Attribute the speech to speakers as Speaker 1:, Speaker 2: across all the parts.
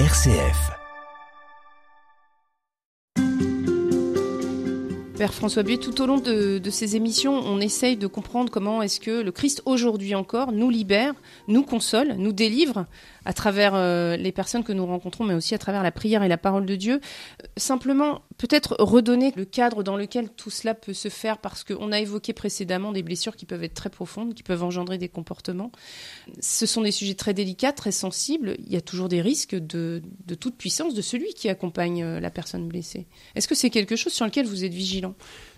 Speaker 1: RCF.
Speaker 2: Père François Buet, tout au long de, de, ces émissions, on essaye de comprendre comment est-ce que le Christ aujourd'hui encore nous libère, nous console, nous délivre à travers euh, les personnes que nous rencontrons, mais aussi à travers la prière et la parole de Dieu. Simplement, peut-être redonner le cadre dans lequel tout cela peut se faire, parce qu'on a évoqué précédemment des blessures qui peuvent être très profondes, qui peuvent engendrer des comportements. Ce sont des sujets très délicats, très sensibles. Il y a toujours des risques de, de toute puissance de celui qui accompagne euh, la personne blessée. Est-ce que c'est quelque chose sur lequel vous êtes vigilant?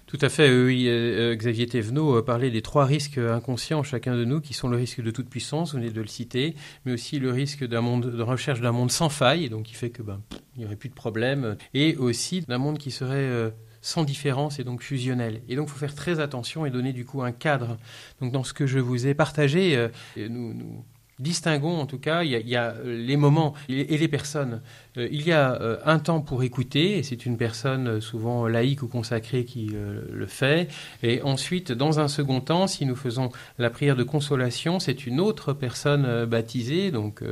Speaker 3: Tout à fait, oui. Euh, Xavier Thévenot euh, parlait des trois risques inconscients chacun de nous, qui sont le risque de toute puissance, vous venez de le citer, mais aussi le risque d'un monde de recherche d'un monde sans faille, donc qui fait que ben, il n'y aurait plus de problème, et aussi d'un monde qui serait euh, sans différence et donc fusionnel. Et donc, il faut faire très attention et donner du coup un cadre. Donc, dans ce que je vous ai partagé, nous distinguons en tout cas, il y a, les moments et les personnes. Euh, il y a euh, un temps pour écouter, et c'est une personne euh, souvent laïque ou consacrée qui le fait. Et ensuite, dans un second temps, si nous faisons la prière de consolation, c'est une autre personne baptisée, donc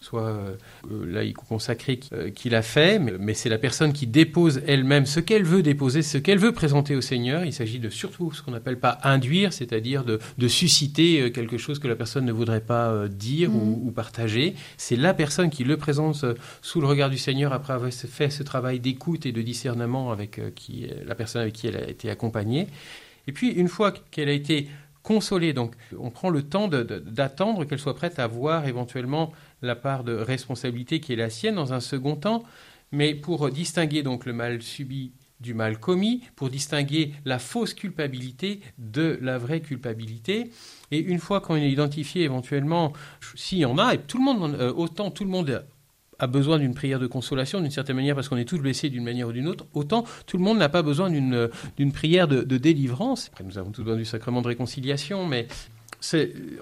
Speaker 3: soit laïque ou consacrée qui, l'a fait, mais, c'est la personne qui dépose elle-même ce qu'elle veut déposer, ce qu'elle veut présenter au Seigneur. Il s'agit de surtout ce qu'on n'appelle pas induire, c'est-à-dire de, susciter quelque chose que la personne ne voudrait pas ou, mmh. ou, partager. C'est la personne qui le présente sous le regard du Seigneur après avoir fait ce travail d'écoute et de discernement avec euh, qui, la personne avec qui elle a été accompagnée. Et puis, une fois qu'elle a été consolée, donc on prend le temps d'attendre qu'elle soit prête à voir éventuellement la part de responsabilité qui est la sienne dans un second temps, mais pour distinguer donc le mal subi du mal commis, pour distinguer la fausse culpabilité de la vraie culpabilité. Et une fois qu'on a identifié éventuellement, s'il y en a, et tout le monde, euh, autant tout le monde a besoin d'une prière de consolation d'une certaine manière parce qu'on est tous blessés d'une manière ou d'une autre, autant tout le monde n'a pas besoin d'une, d'une prière de, délivrance. Après, nous avons tous besoin du sacrement de réconciliation, mais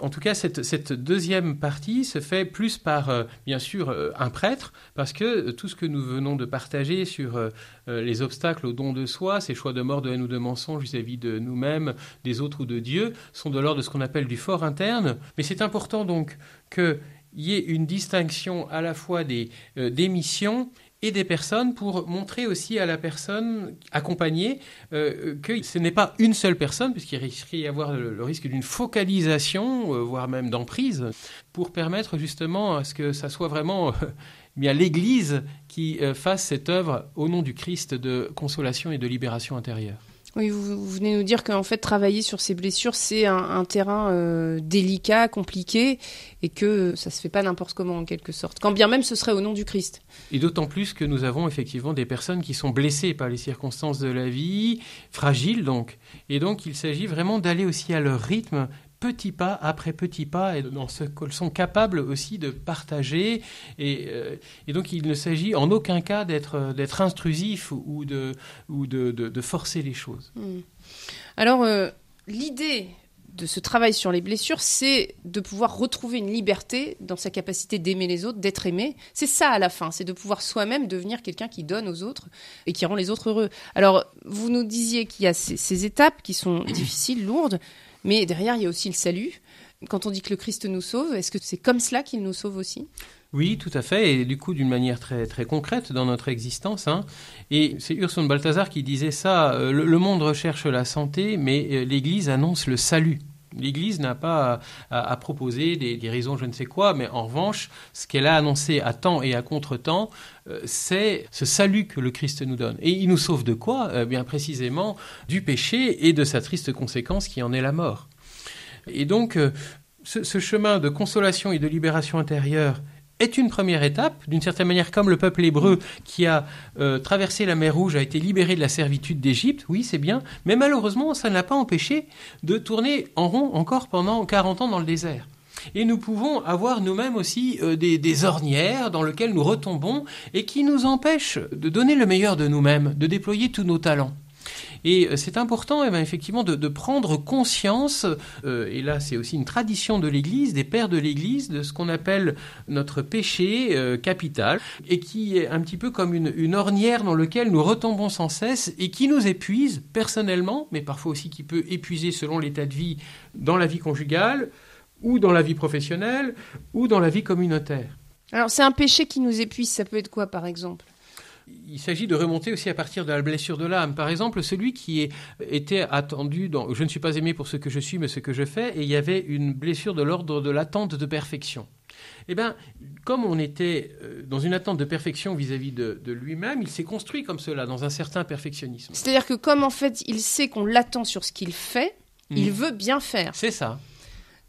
Speaker 3: en tout cas, cette, deuxième partie se fait plus par, euh, bien sûr, euh, un prêtre, parce que tout ce que nous venons de partager sur euh, les obstacles au don de soi, ces choix de mort, de haine ou de mensonge vis-à-vis de nous-mêmes, des autres ou de Dieu, sont de l'ordre de ce qu'on appelle du fort interne. Mais c'est important donc que il y ait une distinction à la fois des, euh, missions et des personnes pour montrer aussi à la personne accompagnée euh, que ce n'est pas une seule personne, puisqu'il risquerait d'y avoir le, risque d'une focalisation, euh, voire même d'emprise, pour permettre justement à ce que ça soit vraiment bien l'Église qui fasse cette œuvre au nom du Christ de consolation et de libération intérieure.
Speaker 2: Oui, vous, venez nous dire qu'en fait, travailler sur ces blessures, c'est un, terrain euh, délicat, compliqué, et que ça se fait pas n'importe comment, en quelque sorte. Quand bien même ce serait au nom du Christ.
Speaker 3: Et d'autant plus que nous avons effectivement des personnes qui sont blessées par les circonstances de la vie, fragiles donc. Et donc, il s'agit vraiment d'aller aussi à leur rythme petit pas après petit pas et dans ce qu'elles sont capables aussi de partager. Et, euh, et donc il ne s'agit en aucun cas d'être, d'être intrusif ou, de, ou de, de, forcer les choses. Hmm.
Speaker 2: Alors euh, l'idée de ce travail sur les blessures, c'est de pouvoir retrouver une liberté dans sa capacité d'aimer les autres, d'être aimé. C'est ça à la fin, c'est de pouvoir soi-même devenir quelqu'un qui donne aux autres et qui rend les autres heureux. Alors, vous nous disiez qu'il y a ces étapes qui sont difficiles, lourdes. Mais derrière, il y a aussi le salut. Quand on dit que le Christ nous sauve, est-ce que c'est comme cela qu'il nous sauve aussi?
Speaker 3: Oui, tout à fait, et du coup d'une manière très très concrète dans notre existence. Hein. Et c'est Urson Balthazar qui disait ça. Euh, le, monde recherche la santé, mais euh, l'Église annonce le salut. L'Église n'a pas à, proposer des, raisons je ne sais quoi, mais en revanche, ce qu'elle a annoncé à temps et à contre-temps, euh, c'est ce salut que le Christ nous donne. Et il nous sauve de quoi euh, Bien précisément du péché et de sa triste conséquence qui en est la mort. Et donc, euh, ce chemin de consolation et de libération intérieure est une première étape, d'une certaine manière comme le peuple hébreu qui a euh, traversé la mer Rouge a été libéré de la servitude d'Égypte, oui c'est bien, mais malheureusement ça ne l'a pas empêché de tourner en rond encore pendant 40 ans dans le désert. Et nous pouvons avoir nous-mêmes aussi euh, des, des, ornières dans lesquelles nous retombons et qui nous empêchent de donner le meilleur de nous-mêmes, de déployer tous nos talents. Et euh, c'est important, eh ben, effectivement, de, prendre conscience, euh, et là c'est aussi une tradition de l'Église, des pères de l'Église, de ce qu'on appelle notre péché euh, capital, et qui est un petit peu comme une, une ornière dans laquelle nous retombons sans cesse et qui nous épuise personnellement, mais parfois aussi qui peut épuiser selon l'état de vie dans la vie conjugale, ou dans la vie professionnelle, ou dans la vie communautaire.
Speaker 2: Alors c'est un péché qui nous épuise, ça peut être quoi par exemple?
Speaker 3: Il s'agit de remonter aussi à partir de la blessure de l'âme. Par exemple, celui qui était attendu dans Je ne suis pas aimé pour ce que je suis, mais ce que je fais, et il y avait une blessure de l'ordre de l'attente de perfection. Eh bien, comme on était euh, dans une attente de perfection vis-à-vis de, de lui-même, il s'est construit comme cela, dans un certain perfectionnisme.
Speaker 2: C'est-à-dire que comme en fait il sait qu'on l'attend sur ce qu'il fait, il
Speaker 3: Mm.
Speaker 2: veut bien faire.
Speaker 3: C'est ça.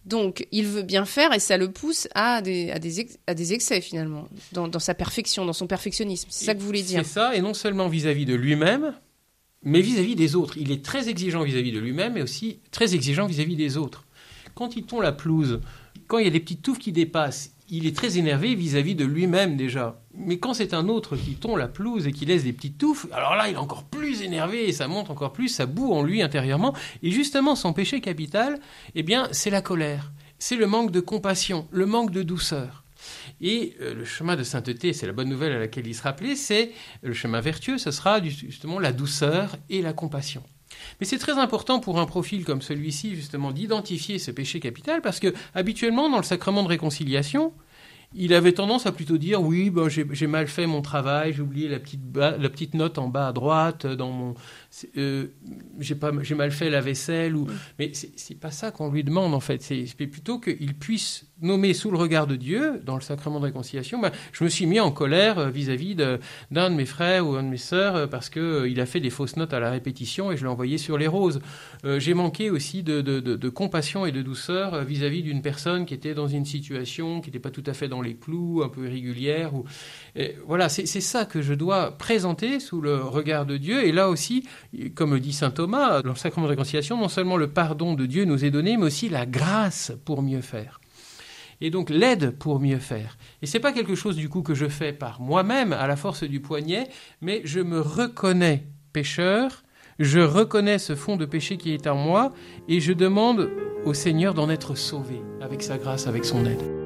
Speaker 2: Donc, il veut bien faire et ça le pousse à des, à des, à des excès finalement, dans, dans sa perfection, dans son perfectionnisme. C'est ça que vous voulez dire.
Speaker 3: C'est ça, et non seulement vis-à-vis de lui-même, mais vis-à-vis des autres. Il est très exigeant vis-à-vis de lui-même, mais aussi très exigeant vis-à-vis des autres. Quand il tond la pelouse, quand il y a des petites touffes qui dépassent, il est très énervé vis-à-vis de lui-même déjà. Mais quand c'est un autre qui tond la pelouse et qui laisse des petites touffes, alors là, il est encore plus énervé et ça monte encore plus, ça boue en lui intérieurement. Et justement, son péché capital, eh bien, c'est la colère. C'est le manque de compassion, le manque de douceur. Et euh, le chemin de sainteté, c'est la bonne nouvelle à laquelle il se rappelait, c'est le chemin vertueux, ce sera justement la douceur et la compassion. Mais c'est très important pour un profil comme celui-ci, justement, d'identifier ce péché capital, parce que habituellement, dans le sacrement de réconciliation, il avait tendance à plutôt dire oui, ben, j'ai mal fait mon travail, j'ai oublié la petite, la petite note en bas à droite, dans mon, euh, j'ai pas, j'ai mal fait la vaisselle, ou, mais c'est pas ça qu'on lui demande en fait. C'est plutôt qu'il puisse nommer sous le regard de Dieu, dans le sacrement de réconciliation, ben, je me suis mis en colère euh, vis-à-vis d'un de mes frères ou un de mes sœurs euh, parce que euh, il a fait des fausses notes à la répétition et je l'ai envoyé sur les roses. Euh, j'ai manqué aussi de, de- de- compassion et de douceur vis-à-vis d'une personne qui était dans une situation qui n'était pas tout à fait dans les clous, un peu irrégulière. Ou... Et voilà, c'est ça que je dois présenter sous le regard de Dieu. Et là aussi, comme le dit saint Thomas, dans le sacrement de réconciliation, non seulement le pardon de Dieu nous est donné, mais aussi la grâce pour mieux faire. Et donc l'aide pour mieux faire. Et c'est pas quelque chose du coup que je fais par moi-même à la force du poignet, mais je me reconnais pécheur, je reconnais ce fond de péché qui est en moi et je demande au Seigneur d'en être sauvé avec sa grâce, avec son aide.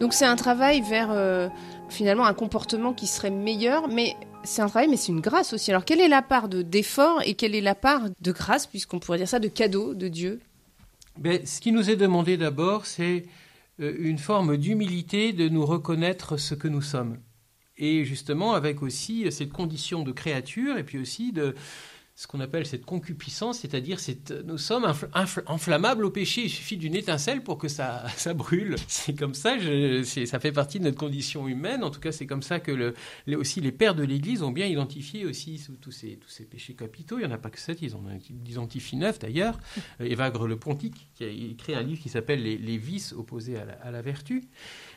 Speaker 2: Donc c'est un travail vers euh, finalement un comportement qui serait meilleur, mais c'est un travail, mais c'est une grâce aussi. Alors quelle est la part de d'effort et quelle est la part de grâce, puisqu'on pourrait dire ça, de cadeau de Dieu?
Speaker 3: Ben, ce qui nous est demandé d'abord, c'est euh, une forme d'humilité de nous reconnaître ce que nous sommes. Et justement, avec aussi cette condition de créature, et puis aussi de ce qu'on appelle cette concupiscence, c'est-à-dire cette- nous sommes infl- infl- inflammables au péché. Il suffit d'une étincelle pour que ça, ça brûle. C'est comme ça, je- ça fait partie de notre condition humaine. En tout cas, c'est comme ça que le, les- aussi les pères de l'Église ont bien identifié aussi tous ces, tous ces péchés capitaux. Il n'y en a pas que sept, ils en ils identifient neuf d'ailleurs. Euh, Évagre le Pontique, qui a écrit un livre qui s'appelle les, Les vices opposés à la, à la vertu.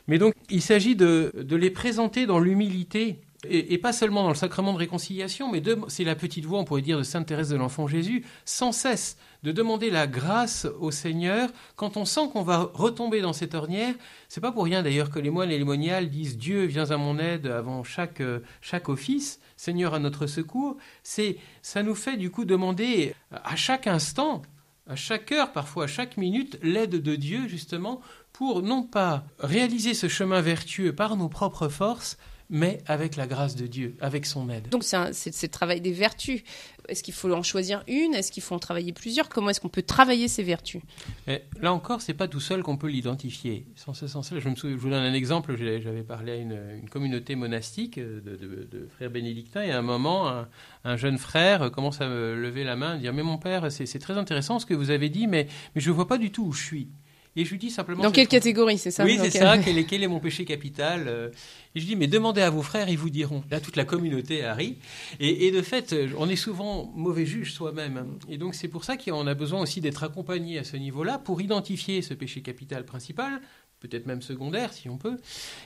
Speaker 3: Mais donc, il s'agit de, de les présenter dans l'humilité, et, pas seulement dans le sacrement de réconciliation, mais c'est la petite voix, on pourrait dire, de Sainte Thérèse de l'Enfant Jésus, sans cesse de demander la grâce au Seigneur quand on sent qu'on va retomber dans cette ornière. C'est pas pour rien d'ailleurs que les moines et les moniales disent Dieu viens à mon aide avant chaque, euh, chaque office, Seigneur à notre secours. C'est, ça nous fait du coup demander à chaque instant à chaque heure, parfois à chaque minute, l'aide de Dieu, justement, pour non pas réaliser ce chemin vertueux par nos propres forces, mais avec la grâce de Dieu, avec son aide.
Speaker 2: Donc c'est le travail des vertus. Est-ce qu'il faut en choisir une? Est-ce qu'il faut en travailler plusieurs? Comment est-ce qu'on peut travailler ces vertus?
Speaker 3: Et là encore, c'est pas tout seul qu'on peut l'identifier. Sans ce sens-là, je, me souviens- je vous donne un exemple. J'avais parlé à une, une communauté monastique de, de- de frères bénédictins, et à un moment, un, un jeune frère commence à me lever la main, et dire Mais mon père, c'est très intéressant ce que vous avez dit, mais, mais je vois pas du tout où je suis. Et je lui dis simplement.
Speaker 2: Dans quelle catégorie c'est ça
Speaker 3: Oui, c'est ça. Quel est, quel est mon péché capital euh, Et je dis, mais demandez à vos frères, ils vous diront. Là, toute la communauté a ri. Et, et de fait, euh, on est souvent mauvais juge soi-même. Et donc, c'est pour ça qu'on a besoin aussi d'être accompagné à ce niveau-là pour identifier ce péché capital principal, peut-être même secondaire si on peut,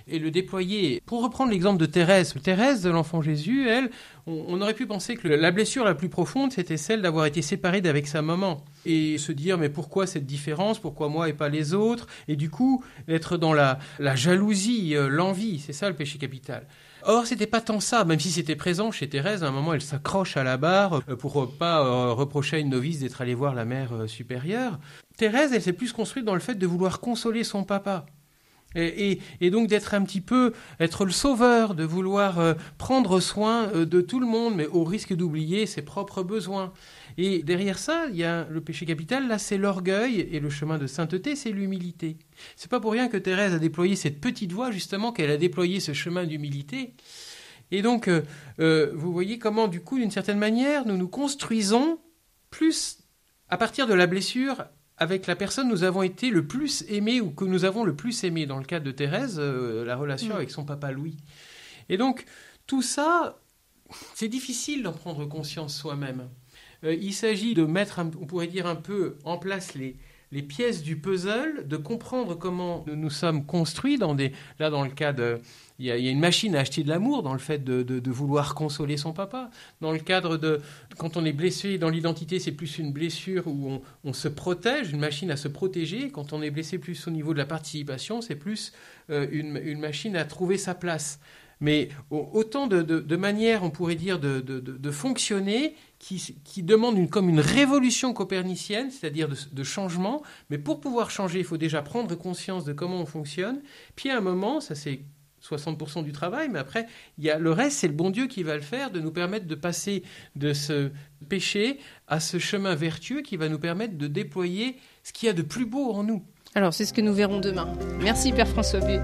Speaker 3: et le déployer. Pour reprendre l'exemple de Thérèse, Thérèse de l'enfant Jésus, elle, on, aurait pu penser que la blessure la plus profonde, c'était celle d'avoir été séparée d'avec sa maman. Et se dire, mais pourquoi cette différence? Pourquoi moi et pas les autres? Et du coup, être dans la, la jalousie, euh, l'envie, c'est ça le péché capital. Or, c'était pas tant ça, même si c'était présent chez Thérèse. À un moment, elle s'accroche à la barre euh, pour pas euh, reprocher à une novice d'être allée voir la mère euh, supérieure. Thérèse, elle s'est plus construite dans le fait de vouloir consoler son papa. Et, donc d'être un petit peu, être le sauveur, de vouloir prendre soin de tout le monde, mais au risque d'oublier ses propres besoins. Et derrière ça, il y a le péché capital, là c'est l'orgueil, et le chemin de sainteté, c'est l'humilité. C'est pas pour rien que Thérèse a déployé cette petite voie, justement, qu'elle a déployé ce chemin d'humilité. Et donc, euh, euh, vous voyez comment, du coup, d'une certaine manière, nous nous construisons plus à partir de la blessure avec la personne nous avons été le plus aimé ou que nous avons le plus aimé. Dans le cas de Thérèse, euh, la relation mm. avec son papa Louis. Et donc, tout ça, c'est difficile d'en prendre conscience soi-même. Euh, il s'agit de mettre, on pourrait dire un peu en place les, pièces du puzzle, de comprendre comment nous nous sommes construits dans des, là dans le cas de, il y, a, une machine à acheter de l'amour dans le fait de, vouloir consoler son papa. Dans le cadre de, quand on est blessé dans l'identité, c'est plus une blessure où on, se protège, une machine à se protéger. Quand on est blessé plus au niveau de la participation, c'est plus euh, une, machine à trouver sa place mais autant de, manières, on pourrait dire, de, fonctionner qui, demandent une, comme une révolution copernicienne, c'est-à-dire de, changement. Mais pour pouvoir changer, il faut déjà prendre conscience de comment on fonctionne. Puis à un moment, ça c'est 60% du travail, mais après, il y a le reste, c'est le bon Dieu qui va le faire, de nous permettre de passer de ce péché à ce chemin vertueux qui va nous permettre de déployer ce qu'il y a de plus beau en nous.
Speaker 2: Alors, c'est ce que nous verrons demain. Merci, Père François B.